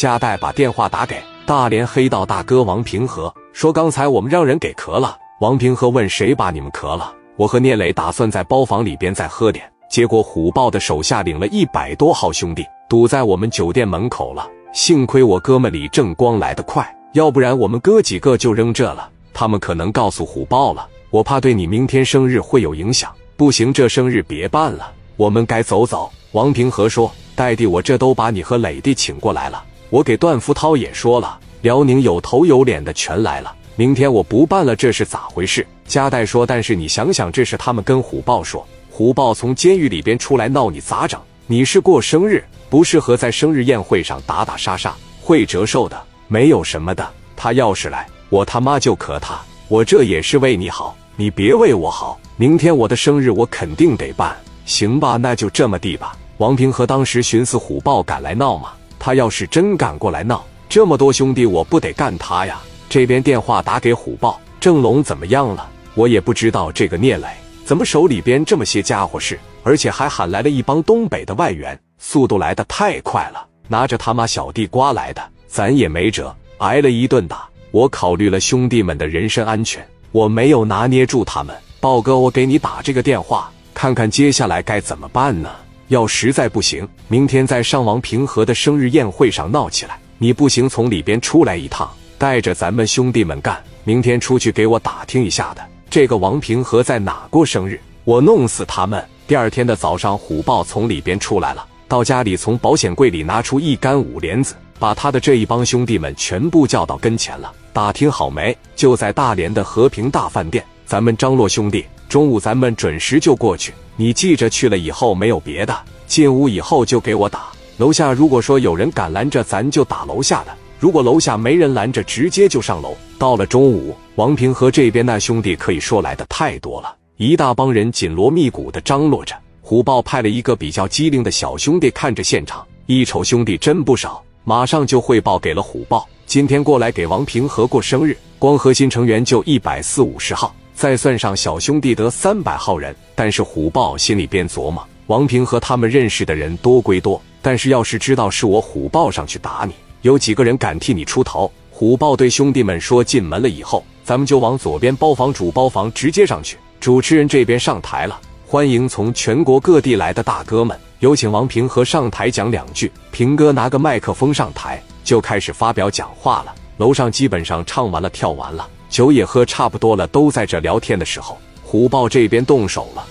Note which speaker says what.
Speaker 1: 加代把电话打给大连黑道大哥王平和，说刚才我们让人给壳了。王平和问谁把你们壳了？我和聂磊打算在包房里边再喝点，结果虎豹的手下领了一百多号兄弟堵在我们酒店门口了。幸亏我哥们李正光来得快，要不然我们哥几个就扔这了。他们可能告诉虎豹了，我怕对你明天生日会有影响。不行，这生日别办了，我们该走走。王平和说：“代弟，我这都把你和磊弟请过来了，我给段福涛也说了，辽宁有头有脸的全来了。明天我不办了，这是咋回事？”加代说：“但是你想想，这是他们跟虎豹说，虎豹从监狱里边出来闹你咋整？你是过生日，不适合在生日宴会上打打杀杀，会折寿的，没有什么的。他要是来，我他妈就磕他。我这也是为你好，你别为我好。明天我的生日，我肯定得办，行吧？那就这么地吧。”王平和当时寻思：虎豹敢来闹吗？他要是真敢过来闹，这么多兄弟，我不得干他呀！这边电话打给虎豹，郑龙怎么样了？我也不知道这个聂磊怎么手里边这么些家伙事，而且还喊来了一帮东北的外援，速度来的太快了，拿着他妈小地瓜来的，咱也没辙，挨了一顿打。我考虑了兄弟们的人身安全，我没有拿捏住他们。豹哥，我给你打这个电话，看看接下来该怎么办呢？要实在不行，明天在上王平和的生日宴会上闹起来，你不行从里边出来一趟，带着咱们兄弟们干。明天出去给我打听一下的。这个王平和在哪过生日？我弄死他们！第二天的早上，虎豹从里边出来了，到家里从保险柜里拿出一杆五连子，把他的这一帮兄弟们全部叫到跟前了。打听好没？就在大连的和平大饭店。咱们张罗兄弟，中午咱们准时就过去。你记着，去了以后没有别的，进屋以后就给我打。楼下如果说有人敢拦着，咱就打楼下的。如果楼下没人拦着，直接就上楼。到了中午，王平和这边那兄弟可以说来的太多了，一大帮人紧锣密鼓的张罗着。虎豹派了一个比较机灵的小兄弟看着现场，一瞅兄弟真不少，马上就汇报给了虎豹。今天过来给王平和过生日，光核心成员就一百四五十号，再算上小兄弟得三百号人。但是虎豹心里边琢磨，王平和他们认识的人多归多，但是要是知道是我虎豹上去打你。有几个人敢替你出头？虎豹对兄弟们说：“进门了以后，咱们就往左边包房主包房直接上去。”主持人这边上台了，欢迎从全国各地来的大哥们，有请王平和上台讲两句。平哥拿个麦克风上台，就开始发表讲话了。楼上基本上唱完了，跳完了，酒也喝差不多了，都在这聊天的时候，虎豹这边动手了。